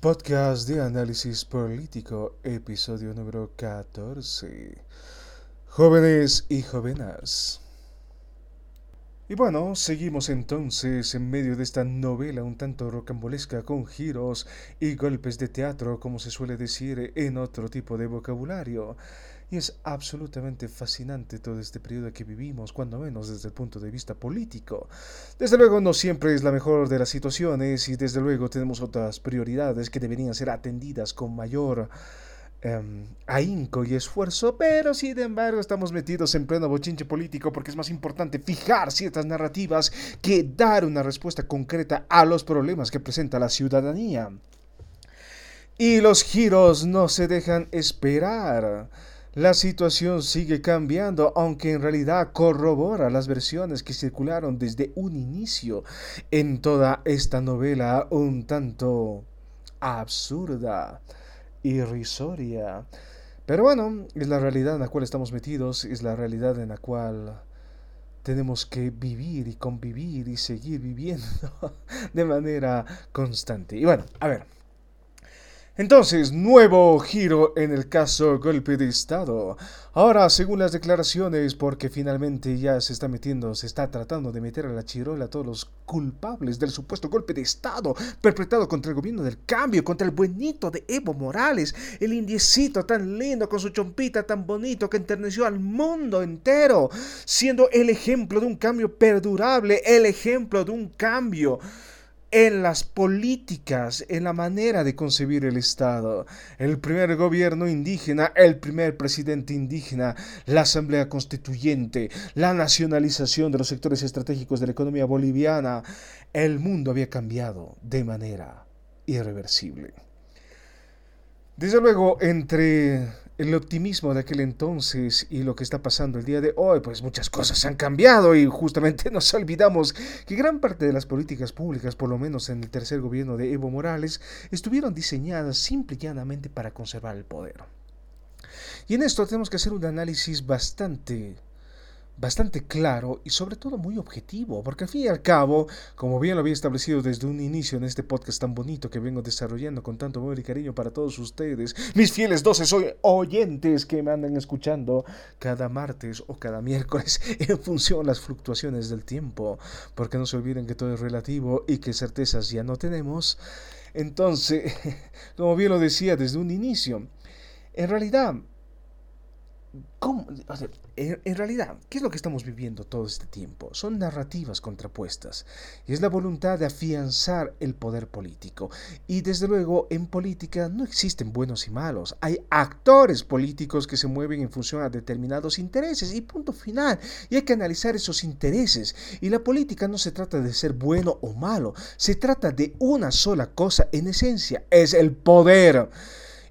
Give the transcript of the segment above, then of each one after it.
Podcast de análisis político, episodio número 14. Jóvenes y jovenas. Y bueno, seguimos entonces en medio de esta novela un tanto rocambolesca con giros y golpes de teatro, como se suele decir en otro tipo de vocabulario. Y es absolutamente fascinante todo este periodo que vivimos, cuando menos desde el punto de vista político. Desde luego no siempre es la mejor de las situaciones y desde luego tenemos otras prioridades que deberían ser atendidas con mayor um, ahínco y esfuerzo, pero sin embargo estamos metidos en pleno bochinche político porque es más importante fijar ciertas narrativas que dar una respuesta concreta a los problemas que presenta la ciudadanía. Y los giros no se dejan esperar. La situación sigue cambiando, aunque en realidad corrobora las versiones que circularon desde un inicio en toda esta novela un tanto absurda irrisoria. Pero bueno, es la realidad en la cual estamos metidos, es la realidad en la cual tenemos que vivir y convivir y seguir viviendo de manera constante. Y bueno, a ver. Entonces, nuevo giro en el caso golpe de Estado. Ahora, según las declaraciones, porque finalmente ya se está metiendo, se está tratando de meter a la chirola a todos los culpables del supuesto golpe de Estado perpetrado contra el gobierno del cambio, contra el buenito de Evo Morales, el indiecito tan lindo con su chompita tan bonito que enterneció al mundo entero, siendo el ejemplo de un cambio perdurable, el ejemplo de un cambio en las políticas, en la manera de concebir el Estado. El primer gobierno indígena, el primer presidente indígena, la Asamblea Constituyente, la nacionalización de los sectores estratégicos de la economía boliviana. El mundo había cambiado de manera irreversible. Desde luego, entre el optimismo de aquel entonces y lo que está pasando el día de hoy, pues muchas cosas han cambiado y justamente nos olvidamos que gran parte de las políticas públicas, por lo menos en el tercer gobierno de Evo Morales, estuvieron diseñadas simple y llanamente para conservar el poder. Y en esto tenemos que hacer un análisis bastante bastante claro y sobre todo muy objetivo, porque al fin y al cabo, como bien lo había establecido desde un inicio en este podcast tan bonito que vengo desarrollando con tanto amor y cariño para todos ustedes, mis fieles 12 oyentes que me andan escuchando cada martes o cada miércoles en función de las fluctuaciones del tiempo, porque no se olviden que todo es relativo y que certezas ya no tenemos. Entonces, como bien lo decía desde un inicio, en realidad ¿Cómo? en, realidad, ¿qué es lo que estamos viviendo todo este tiempo? Son narrativas contrapuestas y es la voluntad de afianzar el poder político. Y desde luego, en política no existen buenos y malos. Hay actores políticos que se mueven en función a determinados intereses y punto final. Y hay que analizar esos intereses. Y la política no se trata de ser bueno o malo, se trata de una sola cosa en esencia, es el poder.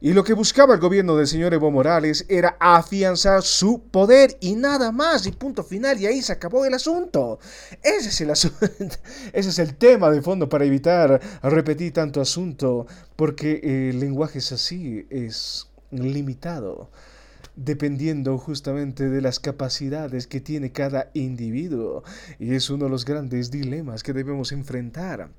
Y lo que buscaba el gobierno del señor Evo Morales era afianzar su poder y nada más, y punto final, y ahí se acabó el asunto. Ese es el, asunto, ese es el tema de fondo para evitar repetir tanto asunto, porque el lenguaje es así, es limitado dependiendo justamente de las capacidades que tiene cada individuo. Y es uno de los grandes dilemas que debemos enfrentar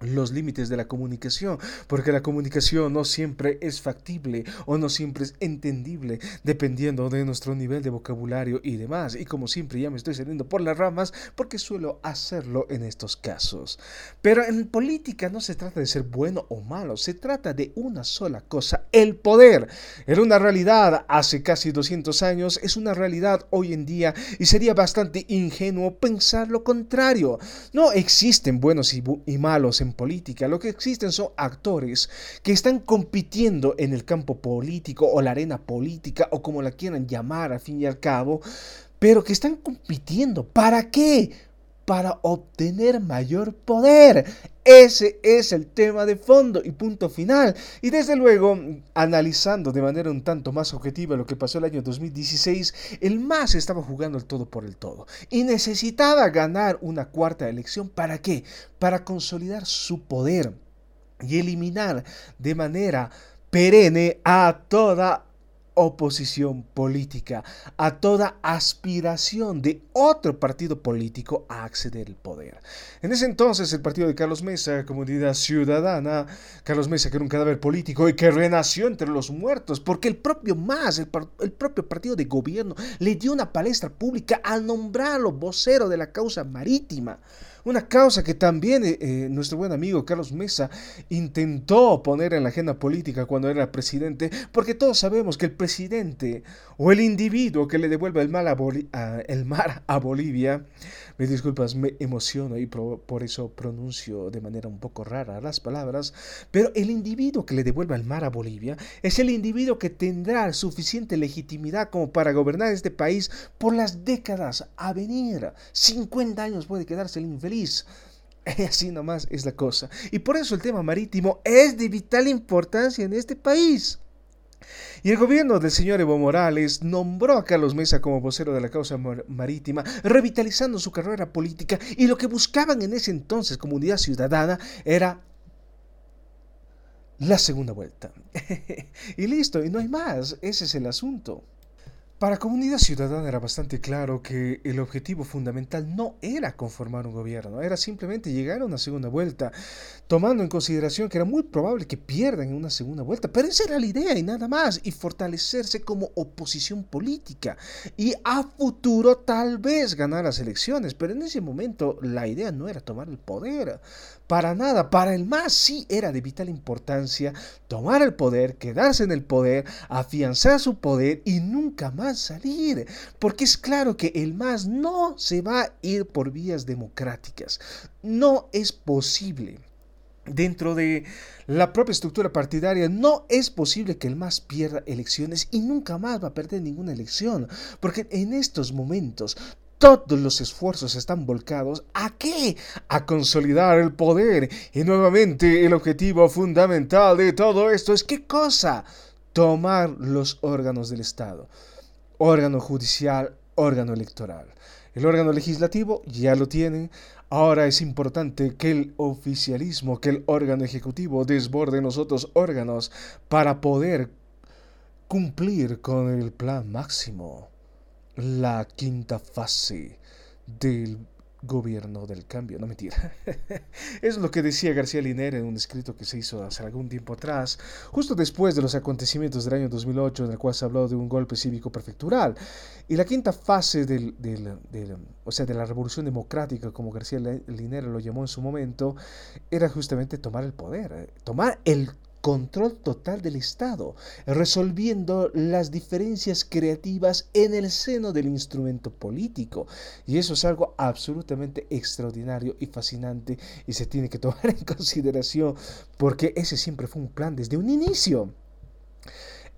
los límites de la comunicación, porque la comunicación no siempre es factible o no siempre es entendible, dependiendo de nuestro nivel de vocabulario y demás. Y como siempre ya me estoy saliendo por las ramas porque suelo hacerlo en estos casos. Pero en política no se trata de ser bueno o malo, se trata de una sola cosa, el poder. Era una realidad hace casi 200 años, es una realidad hoy en día y sería bastante ingenuo pensar lo contrario. No existen buenos y, y malos en política, lo que existen son actores que están compitiendo en el campo político o la arena política o como la quieran llamar al fin y al cabo, pero que están compitiendo. ¿Para qué? Para obtener mayor poder. Ese es el tema de fondo y punto final. Y desde luego, analizando de manera un tanto más objetiva lo que pasó el año 2016, el MAS estaba jugando el todo por el todo. Y necesitaba ganar una cuarta elección. ¿Para qué? Para consolidar su poder y eliminar de manera perenne a toda oposición política, a toda aspiración de otro partido político a acceder al poder. En ese entonces el partido de Carlos Mesa, Comunidad Ciudadana, Carlos Mesa que era un cadáver político y que renació entre los muertos, porque el propio MAS, el, el propio partido de gobierno, le dio una palestra pública al nombrarlo vocero de la causa marítima. Una causa que también eh, eh, nuestro buen amigo Carlos Mesa intentó poner en la agenda política cuando era presidente, porque todos sabemos que el presidente o el individuo que le devuelve el, el mar a Bolivia, me disculpas, me emociono y por eso pronuncio de manera un poco rara las palabras, pero el individuo que le devuelve el mar a Bolivia es el individuo que tendrá suficiente legitimidad como para gobernar este país por las décadas a venir. 50 años puede quedarse el infeliz Así nomás es la cosa. Y por eso el tema marítimo es de vital importancia en este país. Y el gobierno del señor Evo Morales nombró a Carlos Mesa como vocero de la causa marítima, revitalizando su carrera política y lo que buscaban en ese entonces comunidad ciudadana era la segunda vuelta. y listo, y no hay más, ese es el asunto. Para Comunidad Ciudadana era bastante claro que el objetivo fundamental no era conformar un gobierno, era simplemente llegar a una segunda vuelta, tomando en consideración que era muy probable que pierdan en una segunda vuelta, pero esa era la idea y nada más, y fortalecerse como oposición política, y a futuro tal vez ganar las elecciones, pero en ese momento la idea no era tomar el poder, para nada, para el MAS sí era de vital importancia tomar el poder, quedarse en el poder, afianzar su poder y nunca más salir. Porque es claro que el MAS no se va a ir por vías democráticas. No es posible. Dentro de la propia estructura partidaria no es posible que el MAS pierda elecciones y nunca más va a perder ninguna elección, porque en estos momentos todos los esfuerzos están volcados a qué? A consolidar el poder. Y nuevamente el objetivo fundamental de todo esto es qué cosa? Tomar los órganos del Estado. Órgano judicial, órgano electoral. El órgano legislativo ya lo tienen. Ahora es importante que el oficialismo, que el órgano ejecutivo desborde los otros órganos para poder cumplir con el plan máximo la quinta fase del gobierno del cambio. No mentira. es lo que decía García Linera en un escrito que se hizo hace algún tiempo atrás, justo después de los acontecimientos del año 2008, en el cual se habló de un golpe cívico prefectural. Y la quinta fase del, o sea, de la revolución democrática, como García Linera lo llamó en su momento, era justamente tomar el poder, tomar el control total del Estado, resolviendo las diferencias creativas en el seno del instrumento político. Y eso es algo absolutamente extraordinario y fascinante y se tiene que tomar en consideración porque ese siempre fue un plan desde un inicio.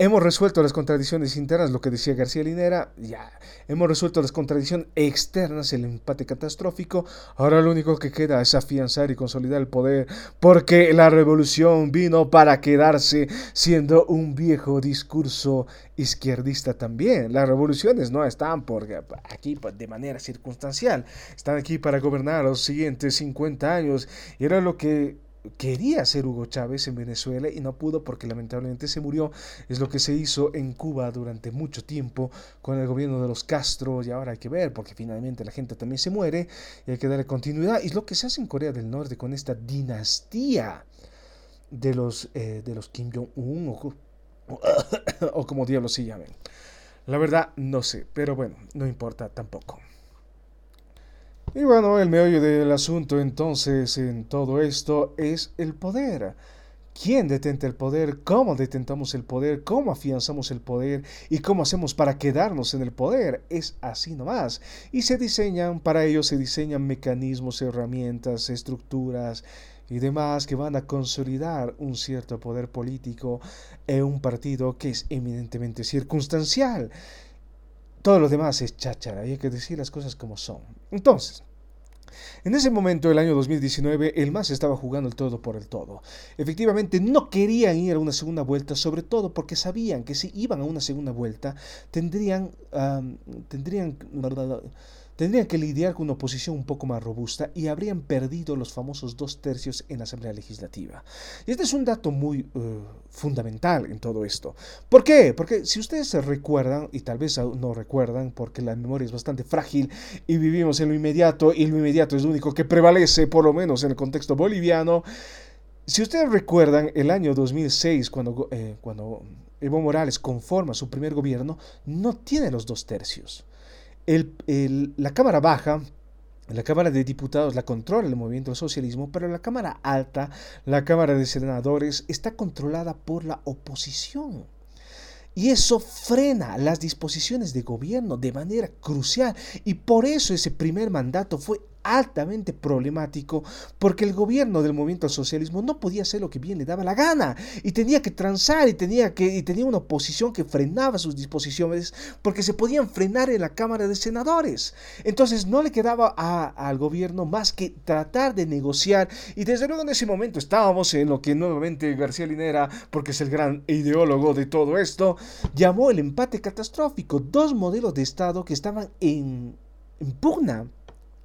Hemos resuelto las contradicciones internas, lo que decía García Linera, ya. Hemos resuelto las contradicciones externas, el empate catastrófico. Ahora lo único que queda es afianzar y consolidar el poder, porque la revolución vino para quedarse siendo un viejo discurso izquierdista también. Las revoluciones no están por aquí de manera circunstancial, están aquí para gobernar los siguientes 50 años. Y era lo que quería ser Hugo Chávez en Venezuela y no pudo porque lamentablemente se murió. Es lo que se hizo en Cuba durante mucho tiempo con el gobierno de los Castro y ahora hay que ver porque finalmente la gente también se muere y hay que darle continuidad. Y es lo que se hace en Corea del Norte con esta dinastía de los, eh, de los Kim Jong-un o, o como diablos se llamen. La verdad no sé, pero bueno, no importa tampoco. Y bueno, el meollo del asunto entonces en todo esto es el poder. ¿Quién detenta el poder? ¿Cómo detentamos el poder? ¿Cómo afianzamos el poder? ¿Y cómo hacemos para quedarnos en el poder? Es así nomás. Y se diseñan, para ello se diseñan mecanismos, herramientas, estructuras y demás que van a consolidar un cierto poder político en un partido que es eminentemente circunstancial. Todo lo demás es cháchara y hay que decir las cosas como son. Entonces, en ese momento, el año 2019, el MAS estaba jugando el todo por el todo. Efectivamente, no querían ir a una segunda vuelta, sobre todo porque sabían que si iban a una segunda vuelta, tendrían, tendrían, tendrían que lidiar con una oposición un poco más robusta y habrían perdido los famosos dos tercios en la Asamblea Legislativa. Y este es un dato muy eh, fundamental en todo esto. ¿Por qué? Porque si ustedes se recuerdan, y tal vez no recuerdan, porque la memoria es bastante frágil y vivimos en lo inmediato, y lo inmediato es lo único que prevalece, por lo menos en el contexto boliviano, si ustedes recuerdan el año 2006, cuando, eh, cuando Evo Morales conforma su primer gobierno, no tiene los dos tercios. La Cámara Baja, la Cámara de Diputados la controla el movimiento del socialismo, pero la Cámara Alta, la Cámara de Senadores, está controlada por la oposición. Y eso frena las disposiciones de gobierno de manera crucial. Y por eso ese primer mandato fue altamente problemático porque el gobierno del movimiento al socialismo no podía hacer lo que bien le daba la gana y tenía que transar y tenía, que, y tenía una oposición que frenaba sus disposiciones porque se podían frenar en la Cámara de Senadores. Entonces no le quedaba al gobierno más que tratar de negociar y desde luego en ese momento estábamos en lo que nuevamente García Linera, porque es el gran ideólogo de todo esto, llamó el empate catastrófico, dos modelos de Estado que estaban en, en pugna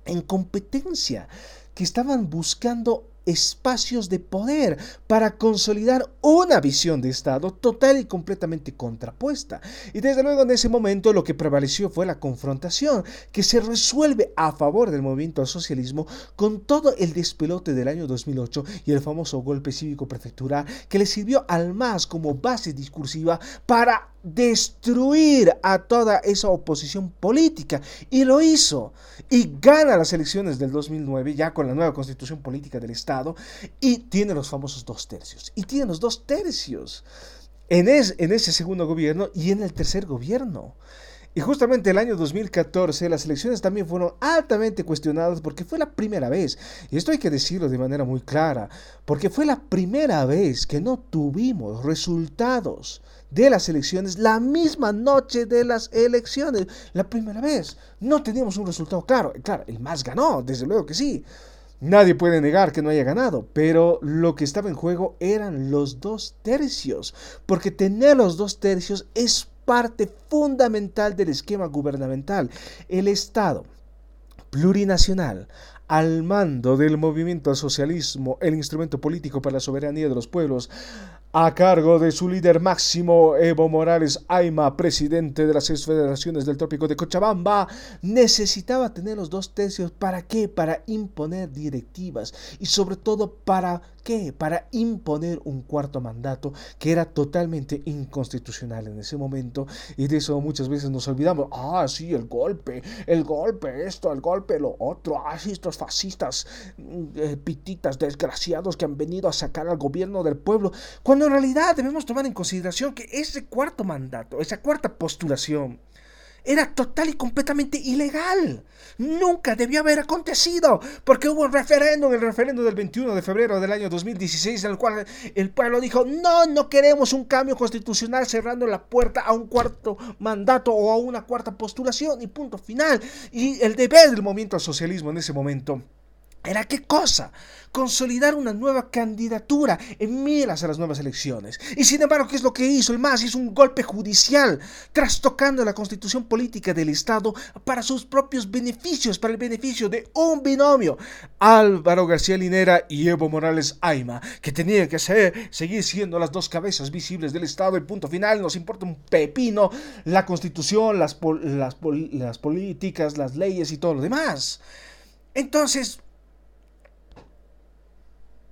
en competencia, que estaban buscando espacios de poder para consolidar una visión de Estado total y completamente contrapuesta. Y desde luego en ese momento lo que prevaleció fue la confrontación, que se resuelve a favor del movimiento al socialismo con todo el despelote del año 2008 y el famoso golpe cívico prefectural que le sirvió al MAS como base discursiva para destruir a toda esa oposición política. Y lo hizo. Y gana las elecciones del 2009 ya con la nueva constitución política del Estado y tiene los famosos dos tercios. Y tiene los dos tercios en, en ese segundo gobierno y en el tercer gobierno. Y justamente el año 2014 las elecciones también fueron altamente cuestionadas porque fue la primera vez, y esto hay que decirlo de manera muy clara, porque fue la primera vez que no tuvimos resultados de las elecciones la misma noche de las elecciones. La primera vez no teníamos un resultado claro. Claro, el más ganó, desde luego que sí. Nadie puede negar que no haya ganado, pero lo que estaba en juego eran los dos tercios, porque tener los dos tercios es parte fundamental del esquema gubernamental. El Estado plurinacional al mando del movimiento al socialismo, el instrumento político para la soberanía de los pueblos, a cargo de su líder máximo, Evo Morales Aima, presidente de las seis federaciones del trópico de Cochabamba, necesitaba tener los dos tercios. ¿Para qué? Para imponer directivas y sobre todo para qué? Para imponer un cuarto mandato que era totalmente inconstitucional en ese momento y de eso muchas veces nos olvidamos. Ah, sí, el golpe, el golpe, esto, el golpe, lo otro. Ah, sí, estos fascistas, mm, eh, pititas, desgraciados que han venido a sacar al gobierno del pueblo. Cuando en realidad debemos tomar en consideración que ese cuarto mandato, esa cuarta postulación, era total y completamente ilegal. Nunca debió haber acontecido, porque hubo un referéndum, el referéndum del 21 de febrero del año 2016, en el cual el pueblo dijo, no, no queremos un cambio constitucional cerrando la puerta a un cuarto mandato o a una cuarta postulación y punto final. Y el deber del movimiento al socialismo en ese momento ¿Era qué cosa? Consolidar una nueva candidatura en miras a las nuevas elecciones. Y sin embargo, ¿qué es lo que hizo? El MAS hizo un golpe judicial, trastocando la constitución política del Estado para sus propios beneficios, para el beneficio de un binomio, Álvaro García Linera y Evo Morales Aima, que tenían que seguir siendo las dos cabezas visibles del Estado. El punto final, nos importa un pepino la constitución, las políticas, las leyes y todo lo demás. Entonces,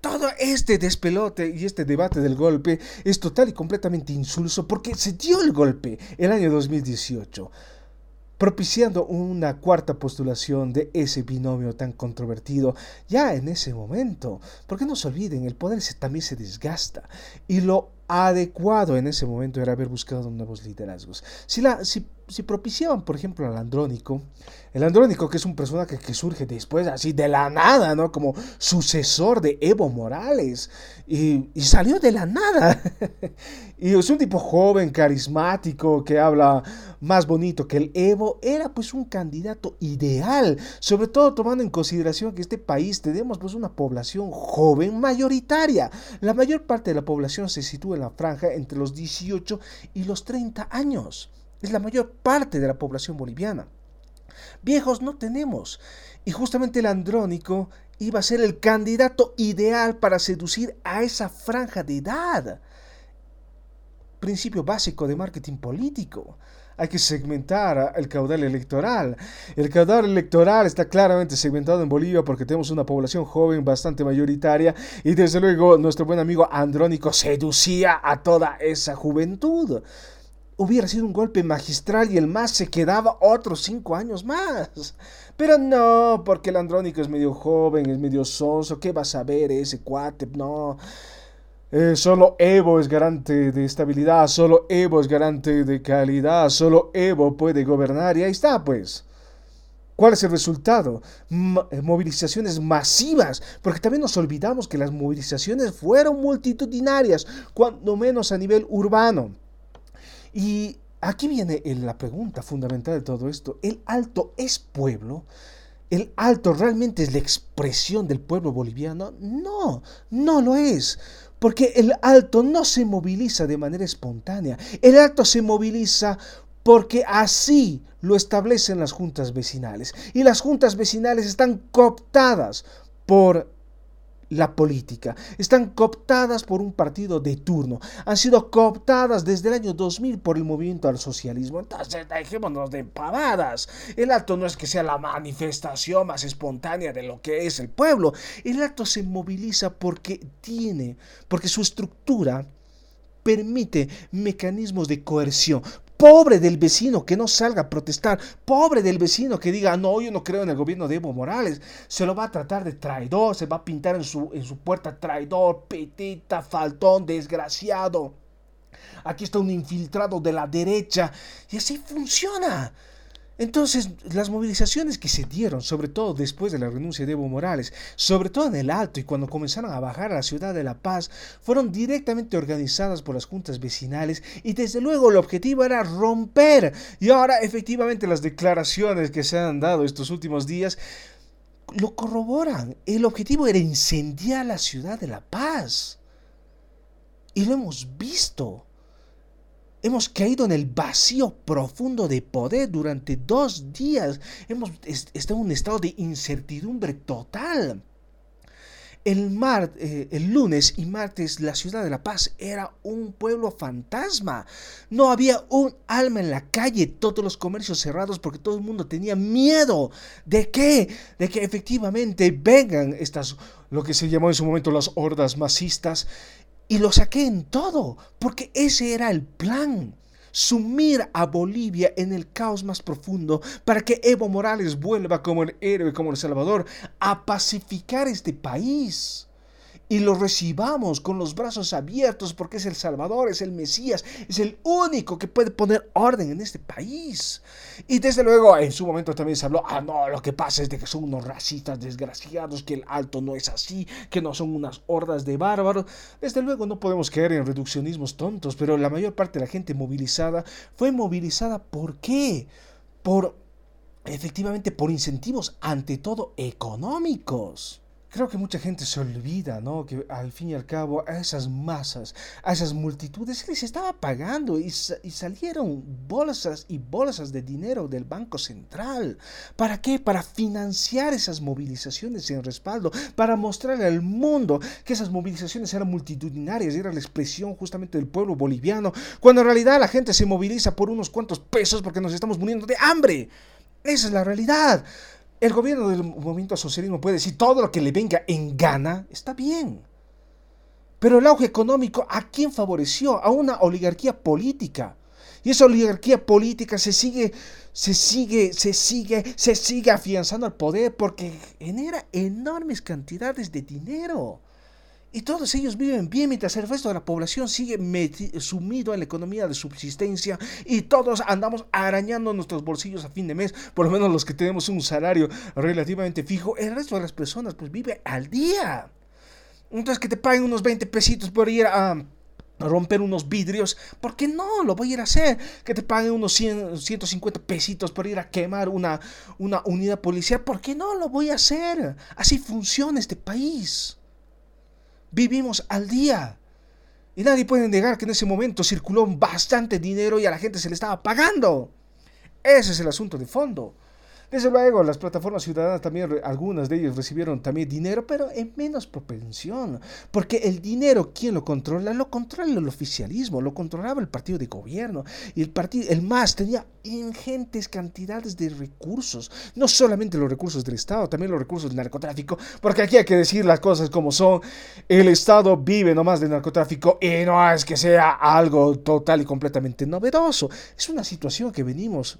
todo este despelote y este debate del golpe es total y completamente insulso porque se dio el golpe el año 2018 propiciando una cuarta postulación de ese binomio tan controvertido ya en ese momento. Porque no se olviden, el poder también se desgasta y lo adecuado en ese momento era haber buscado nuevos liderazgos. Si, la, si, si propiciaban, por ejemplo, al Andrónico, el Andrónico que es un personaje que surge después así de la nada, ¿no? Como sucesor de Evo Morales y, y salió de la nada. y es un tipo joven, carismático, que habla más bonito que el Evo, era pues un candidato ideal, sobre todo tomando en consideración que este país tenemos pues una población joven mayoritaria. La mayor parte de la población se sitúa en la franja entre los 18 y los 30 años. Es la mayor parte de la población boliviana. Viejos no tenemos. Y justamente el andrónico iba a ser el candidato ideal para seducir a esa franja de edad. Principio básico de marketing político. Hay que segmentar el caudal electoral. El caudal electoral está claramente segmentado en Bolivia porque tenemos una población joven bastante mayoritaria y desde luego nuestro buen amigo Andrónico seducía a toda esa juventud hubiera sido un golpe magistral y el más se quedaba otros cinco años más. Pero no, porque el Andrónico es medio joven, es medio sonso. ¿Qué va a saber ese cuate? No. Eh, solo Evo es garante de estabilidad, solo Evo es garante de calidad, solo Evo puede gobernar y ahí está pues. ¿Cuál es el resultado? Eh, movilizaciones masivas, porque también nos olvidamos que las movilizaciones fueron multitudinarias, cuando menos a nivel urbano. Y aquí viene la pregunta fundamental de todo esto. ¿El alto es pueblo? ¿El alto realmente es la expresión del pueblo boliviano? No, no lo es. Porque el alto no se moviliza de manera espontánea. El alto se moviliza porque así lo establecen las juntas vecinales. Y las juntas vecinales están cooptadas por la política. Están cooptadas por un partido de turno. Han sido cooptadas desde el año 2000 por el movimiento al socialismo. Entonces, dejémonos de pavadas. El acto no es que sea la manifestación más espontánea de lo que es el pueblo. El acto se moviliza porque tiene, porque su estructura permite mecanismos de coerción, Pobre del vecino que no salga a protestar. Pobre del vecino que diga, no, yo no creo en el gobierno de Evo Morales. Se lo va a tratar de traidor, se va a pintar en su, en su puerta traidor, petita, faltón, desgraciado. Aquí está un infiltrado de la derecha. Y así funciona. Entonces, las movilizaciones que se dieron, sobre todo después de la renuncia de Evo Morales, sobre todo en el Alto y cuando comenzaron a bajar a la ciudad de La Paz, fueron directamente organizadas por las juntas vecinales y desde luego el objetivo era romper. Y ahora efectivamente las declaraciones que se han dado estos últimos días lo corroboran. El objetivo era incendiar la ciudad de La Paz. Y lo hemos visto. Hemos caído en el vacío profundo de poder durante dos días. Hemos estado en un estado de incertidumbre total. El, mar, eh, el lunes y martes la ciudad de La Paz era un pueblo fantasma. No había un alma en la calle, todos los comercios cerrados porque todo el mundo tenía miedo. ¿De qué? De que efectivamente vengan estas, lo que se llamó en su momento las hordas masistas y lo saqué en todo, porque ese era el plan. Sumir a Bolivia en el caos más profundo para que Evo Morales vuelva como el héroe, como el salvador, a pacificar este país y lo recibamos con los brazos abiertos porque es el Salvador, es el Mesías, es el único que puede poner orden en este país. Y desde luego en su momento también se habló, ah no, lo que pasa es de que son unos racistas desgraciados, que el alto no es así, que no son unas hordas de bárbaros. Desde luego no podemos caer en reduccionismos tontos, pero la mayor parte de la gente movilizada fue movilizada ¿por qué? Por efectivamente por incentivos ante todo económicos. Creo que mucha gente se olvida, ¿no? Que al fin y al cabo a esas masas, a esas multitudes les estaba pagando y, y, salieron bolsas y bolsas de dinero del Banco Central. ¿Para qué? Para financiar esas movilizaciones en respaldo, para mostrarle al mundo que esas movilizaciones eran multitudinarias, era la expresión justamente del pueblo boliviano, cuando en realidad la gente se moviliza por unos cuantos pesos porque nos estamos muriendo de hambre. Esa es la realidad. El gobierno del movimiento socialismo puede decir todo lo que le venga en gana, está bien. Pero el auge económico, ¿a quién favoreció? A una oligarquía política. Y esa oligarquía política se sigue, se sigue, se sigue, se sigue afianzando al poder porque genera enormes cantidades de dinero. Y todos ellos viven bien mientras el resto de la población sigue sumido en la economía de subsistencia y todos andamos arañando nuestros bolsillos a fin de mes, por lo menos los que tenemos un salario relativamente fijo. El resto de las personas pues vive al día. Entonces que te paguen unos 20 pesitos por ir a romper unos vidrios, ¿por qué no? Lo voy a ir a hacer. Que te paguen unos 100, 150 pesitos por ir a quemar una, una unidad policial, ¿por qué no? Lo voy a hacer. Así funciona este país. Vivimos al día. Y nadie puede negar que en ese momento circuló bastante dinero y a la gente se le estaba pagando. Ese es el asunto de fondo. Desde luego, las plataformas ciudadanas también, algunas de ellas recibieron también dinero, pero en menos propensión, porque el dinero, ¿quién lo controla? Lo controla el oficialismo, lo controlaba el partido de gobierno, y el partido, el tenía ingentes cantidades de recursos, no solamente los recursos del Estado, también los recursos del narcotráfico, porque aquí hay que decir las cosas como son, el Estado vive nomás del narcotráfico y no es que sea algo total y completamente novedoso, es una situación que venimos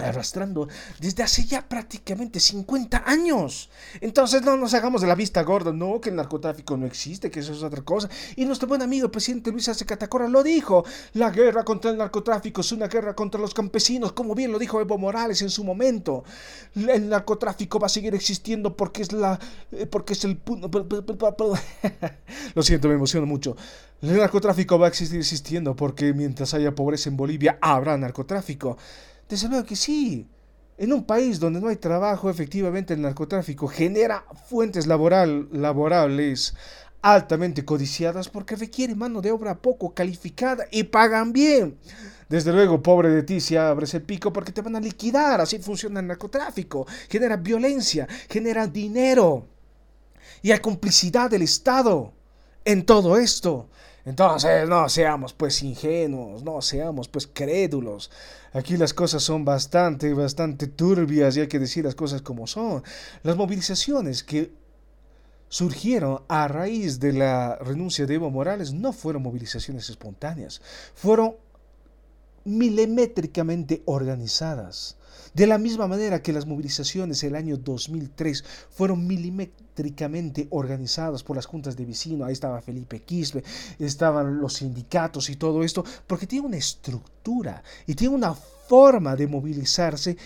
arrastrando desde hace ya prácticamente 50 años. Entonces no nos hagamos de la vista gorda, no, que el narcotráfico no existe, que eso es otra cosa. Y nuestro buen amigo el presidente Luis Arce Catacora lo dijo, la guerra contra el narcotráfico es una guerra contra los campesinos, como bien lo dijo Evo Morales en su momento. El narcotráfico va a seguir existiendo porque es la eh, porque es el Lo siento, me emociono mucho. El narcotráfico va a seguir existiendo porque mientras haya pobreza en Bolivia habrá narcotráfico. Desde luego que sí. En un país donde no hay trabajo, efectivamente el narcotráfico genera fuentes laboral, laborables altamente codiciadas porque requiere mano de obra poco calificada y pagan bien. Desde luego, pobre de ti si abres el pico porque te van a liquidar. Así funciona el narcotráfico. Genera violencia, genera dinero. Y hay complicidad del Estado en todo esto. Entonces, no seamos pues ingenuos, no seamos pues crédulos. Aquí las cosas son bastante, bastante turbias y hay que decir las cosas como son. Las movilizaciones que surgieron a raíz de la renuncia de Evo Morales no fueron movilizaciones espontáneas, fueron milimétricamente organizadas. De la misma manera que las movilizaciones el año 2003 fueron milimétricamente organizadas por las juntas de vecinos, ahí estaba Felipe Quispe, estaban los sindicatos y todo esto, porque tiene una estructura y tiene una forma de movilizarse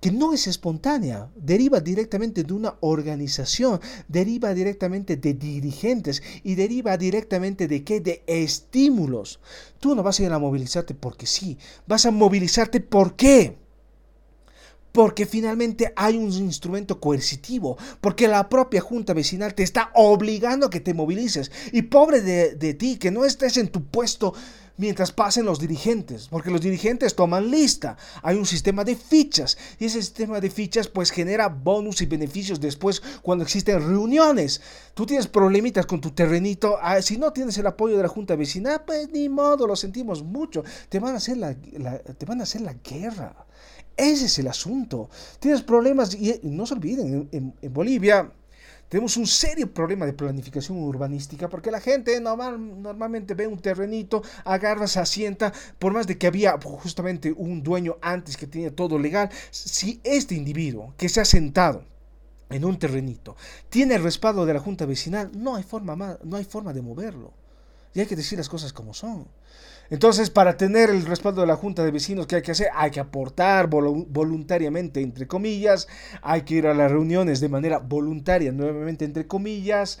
que no es espontánea, deriva directamente de una organización, deriva directamente de dirigentes y deriva directamente de qué? De estímulos. Tú no vas a ir a movilizarte porque sí, vas a movilizarte ¿por qué? Porque finalmente hay un instrumento coercitivo, porque la propia junta vecinal te está obligando a que te movilices. Y pobre de, ti, que no estés en tu puesto mientras pasen los dirigentes, porque los dirigentes toman lista. Hay un sistema de fichas y ese sistema de fichas pues genera bonus y beneficios después cuando existen reuniones. Tú tienes problemitas con tu terrenito, ah, si no tienes el apoyo de la junta vecinal, pues ni modo, lo sentimos mucho. Te van a hacer la, te van a hacer la guerra. Ese es el asunto. Tienes problemas y, no se olviden, en, Bolivia tenemos un serio problema de planificación urbanística porque la gente normal, normalmente ve un terrenito, agarra, se asienta, por más de que había justamente un dueño antes que tenía todo legal, si este individuo que se ha sentado en un terrenito tiene el respaldo de la junta vecinal, no hay forma, no hay forma de moverlo. Y hay que decir las cosas como son. Entonces, para tener el respaldo de la Junta de Vecinos, ¿qué hay que hacer? Hay que aportar voluntariamente, entre comillas, hay que ir a las reuniones de manera voluntaria, nuevamente, entre comillas,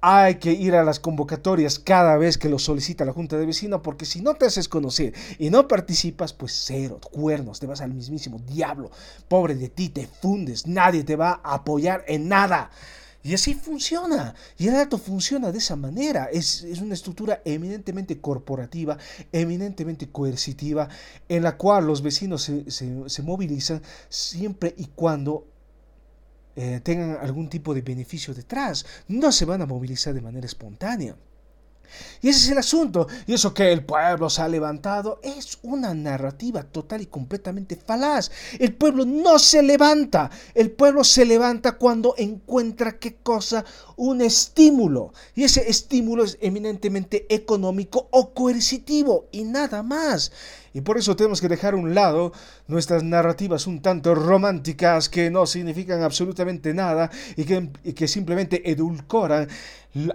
hay que ir a las convocatorias cada vez que lo solicita la Junta de Vecinos, porque si no te haces conocer y no participas, pues cero, cuernos, te vas al mismísimo diablo, pobre de ti, te fundes, nadie te va a apoyar en nada. Y así funciona. Y el alto funciona de esa manera. Es, una estructura eminentemente corporativa, eminentemente coercitiva, en la cual los vecinos se, movilizan siempre y cuando eh, tengan algún tipo de beneficio detrás. No se van a movilizar de manera espontánea. Y ese es el asunto. Y eso que el pueblo se ha levantado es una narrativa total y completamente falaz. El pueblo no se levanta. El pueblo se levanta cuando encuentra qué cosa? Un estímulo. Y ese estímulo es eminentemente económico o coercitivo y nada más. Y por eso tenemos que dejar a un lado nuestras narrativas un tanto románticas que no significan absolutamente nada y que, simplemente edulcoran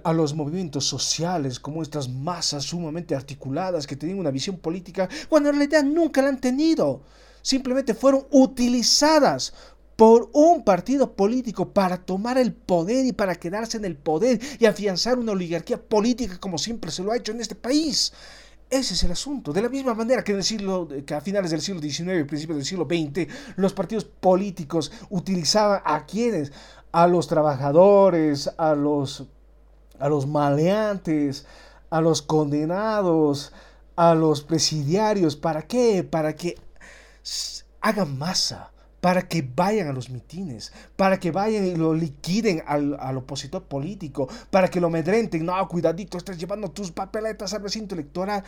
a los movimientos sociales como estas masas sumamente articuladas que tenían una visión política cuando en realidad nunca la han tenido. Simplemente fueron utilizadas por un partido político para tomar el poder y para quedarse en el poder y afianzar una oligarquía política como siempre se lo ha hecho en este país. Ese es el asunto. De la misma manera que, que a finales del siglo XIX y principios del siglo XX, los partidos políticos utilizaban a quienes, a los trabajadores, a los, a los maleantes, a los condenados, a los presidiarios. ¿Para qué? Para que hagan masa, para que vayan a los mitines, para que vayan y lo liquiden al, opositor político, para que lo medrenten. No, cuidadito, estás llevando tus papeletas al recinto electoral.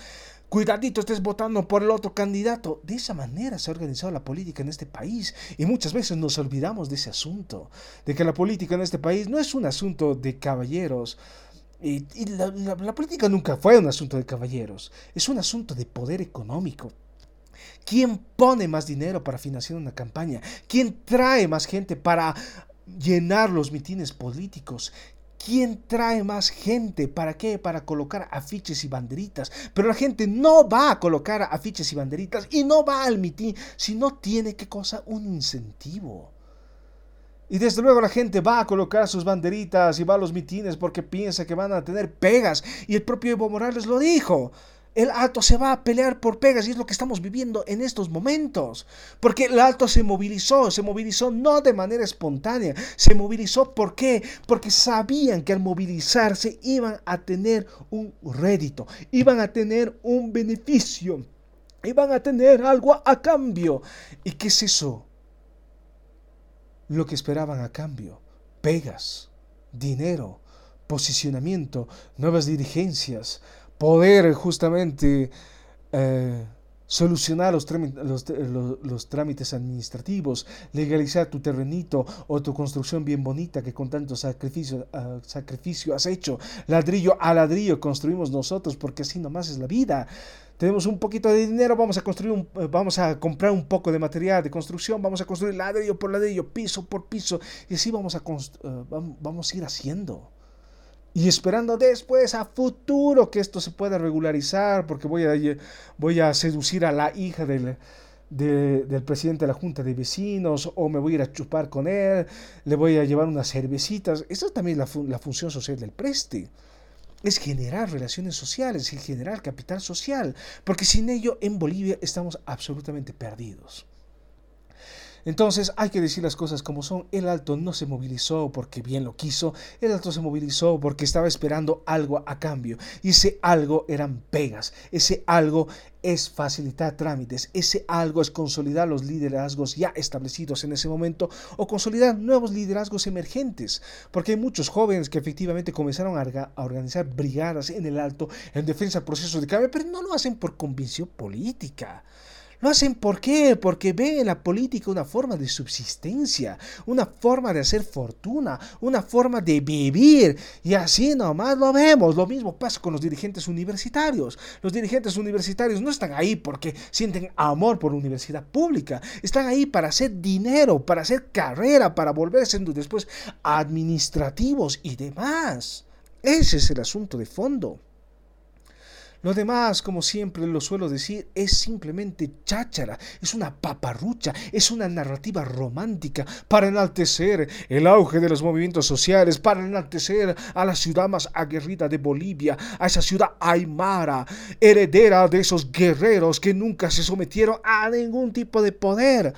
Cuidadito, estés votando por el otro candidato. De esa manera se ha organizado la política en este país. Y muchas veces nos olvidamos de ese asunto. De que la política en este país no es un asunto de caballeros. Y, la política nunca fue un asunto de caballeros. Es un asunto de poder económico ¿Quién pone más dinero para financiar una campaña? ¿Quién trae más gente para llenar los mitines políticos? ¿Quién trae más gente? ¿Para qué? Para colocar afiches y banderitas. Pero la gente no va a colocar afiches y banderitas y no va al mitin si no tiene qué cosa un incentivo. Y desde luego la gente va a colocar sus banderitas y va a los mitines porque piensa que van a tener pegas. Y el propio Evo Morales lo dijo. El alto se va a pelear por pegas y es lo que estamos viviendo en estos momentos. Porque el alto se movilizó, se movilizó no de manera espontánea, se movilizó ¿por qué? Porque sabían que al movilizarse iban a tener un rédito, iban a tener un beneficio, iban a tener algo a cambio. ¿Y qué es eso? Lo que esperaban a cambio, pegas, dinero, posicionamiento, nuevas dirigencias, poder justamente eh, solucionar los, los, trámites administrativos, legalizar tu terrenito o tu construcción bien bonita que con tanto sacrificio, ah, sacrificio has hecho. Ladrillo a ladrillo construimos nosotros porque así nomás es la vida. Tenemos un poquito de dinero, vamos a construir un, eh, vamos a comprar un poco de material de construcción, vamos a construir ladrillo por ladrillo, piso por piso y así vamos a, eh, vamos a ir haciendo y esperando después a futuro que esto se pueda regularizar, porque voy a, voy a seducir a la hija del, del presidente de la Junta de Vecinos, o me voy a ir a chupar con él, le voy a llevar unas cervecitas. Esa es también la, la función social del preste. Es generar relaciones sociales y generar capital social, porque sin ello en Bolivia estamos absolutamente perdidos. Entonces hay que decir las cosas como son. El alto no se movilizó porque bien lo quiso. El alto se movilizó porque estaba esperando algo a cambio. Y ese algo eran pegas. Ese algo es facilitar trámites. Ese algo es consolidar los liderazgos ya establecidos en ese momento o consolidar nuevos liderazgos emergentes. Porque hay muchos jóvenes que efectivamente comenzaron a, organizar brigadas en el alto en defensa del proceso de cambio, pero no lo hacen por convicción política. Lo hacen ¿por qué? Porque ven en la política una forma de subsistencia, una forma de hacer fortuna, una forma de vivir. Y así nomás lo vemos. Lo mismo pasa con los dirigentes universitarios. Los dirigentes universitarios no están ahí porque sienten amor por la universidad pública. Están ahí para hacer dinero, para hacer carrera, para volverse después administrativos y demás. Ese es el asunto de fondo. Lo demás, como siempre lo suelo decir, es simplemente cháchara, es una paparrucha, es una narrativa romántica para enaltecer el auge de los movimientos sociales, para enaltecer a la ciudad más aguerrida de Bolivia, a esa ciudad aymara, heredera de esos guerreros que nunca se sometieron a ningún tipo de poder.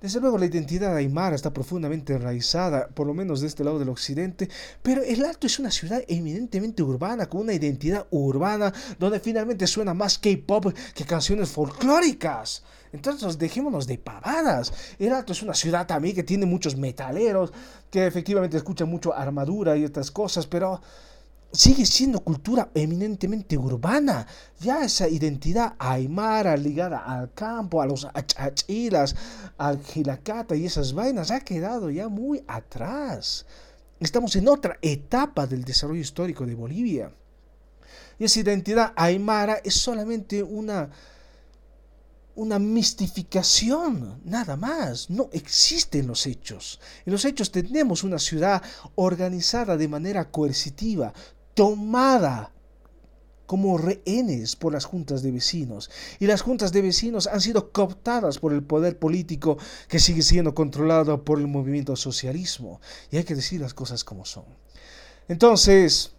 Desde luego la identidad aymara está profundamente enraizada, por lo menos de este lado del occidente, pero el Alto es una ciudad eminentemente urbana, con una identidad urbana, donde finalmente suena más K-pop que canciones folclóricas. Entonces dejémonos de pavadas. El Alto es una ciudad también que tiene muchos metaleros, que efectivamente escuchan mucho armadura y otras cosas, pero sigue siendo cultura eminentemente urbana. Ya esa identidad aymara ligada al campo, a los achachilas, al gilacata y esas vainas ha quedado ya muy atrás. Estamos en otra etapa del desarrollo histórico de Bolivia. Y esa identidad aymara es solamente una, una mistificación, nada más. No existe en los hechos. En los hechos tenemos una ciudad organizada de manera coercitiva, tomada como rehenes por las juntas de vecinos. Y las juntas de vecinos han sido cooptadas por el poder político que sigue siendo controlado por el movimiento socialismo. Y hay que decir las cosas como son. Entonces,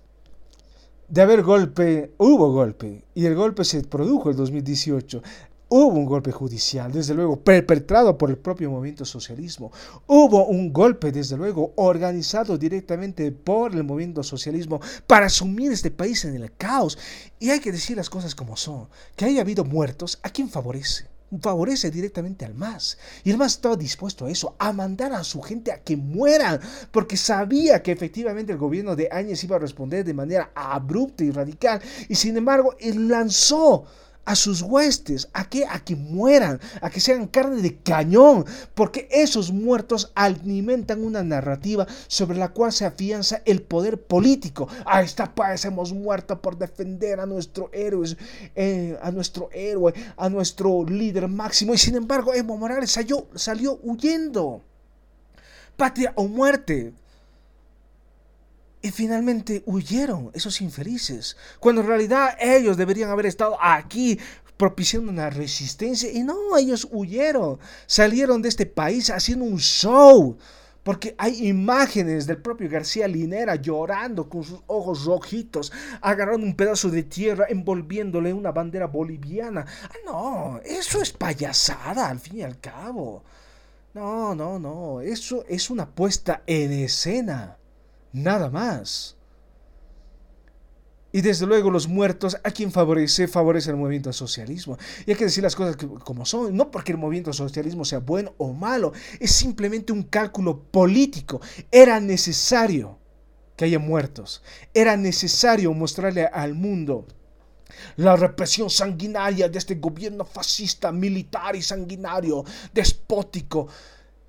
de haber golpe, hubo golpe. Y el golpe se produjo en 2018. Hubo un golpe judicial, desde luego, perpetrado por el propio movimiento socialismo. Hubo un golpe, desde luego, organizado directamente por el movimiento socialismo para asumir este país en el caos. Y hay que decir las cosas como son. Que haya habido muertos, ¿a quién favorece? favorece directamente al MAS. Y el MAS estaba dispuesto a eso, a mandar a su gente a que mueran, porque sabía que efectivamente el gobierno de Áñez iba a responder de manera abrupta y radical. Y sin embargo, él lanzó a sus huestes, a que, a que mueran, a que sean carne de cañón, porque esos muertos alimentan una narrativa sobre la cual se afianza el poder político. A esta paz hemos muerto por defender a nuestro héroe, eh, a nuestro héroe, a nuestro líder máximo, y sin embargo Evo Morales salió, salió huyendo. Patria o muerte. Y finalmente huyeron esos infelices, cuando en realidad ellos deberían haber estado aquí propiciando una resistencia. Y no, ellos huyeron, salieron de este país haciendo un show. Porque hay imágenes del propio García Linera llorando con sus ojos rojitos, agarrando un pedazo de tierra, envolviéndole una bandera boliviana. Ah, no, eso es payasada al fin y al cabo. No, no, no, eso es una puesta en escena. Nada más. Y desde luego los muertos, ¿a quien favorece? Favorece el movimiento socialismo. Y hay que decir las cosas como son, no porque el movimiento socialismo sea bueno o malo, es simplemente un cálculo político. Era necesario que haya muertos. Era necesario mostrarle al mundo la represión sanguinaria de este gobierno fascista, militar y sanguinario, despótico.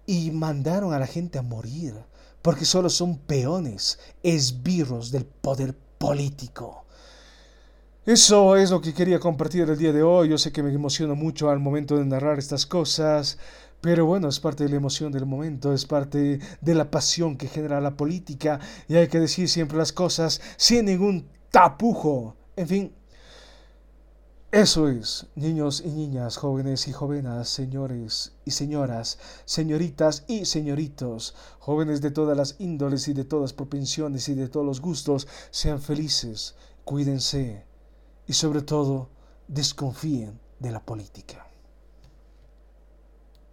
Y mandaron a la gente a morir porque solo son peones, esbirros del poder político. Eso es lo que quería compartir el día de hoy. Yo sé que me emociono mucho al momento de narrar estas cosas, pero bueno, es parte de la emoción del momento, es parte de la pasión que genera la política y hay que decir siempre las cosas sin ningún tapujo. En fin, eso es, niños y niñas, jóvenes y jóvenes, señores y señoras, señoritas y señoritos, jóvenes de todas las índoles y de todas propensiones y de todos los gustos, sean felices, cuídense y sobre todo desconfíen de la política.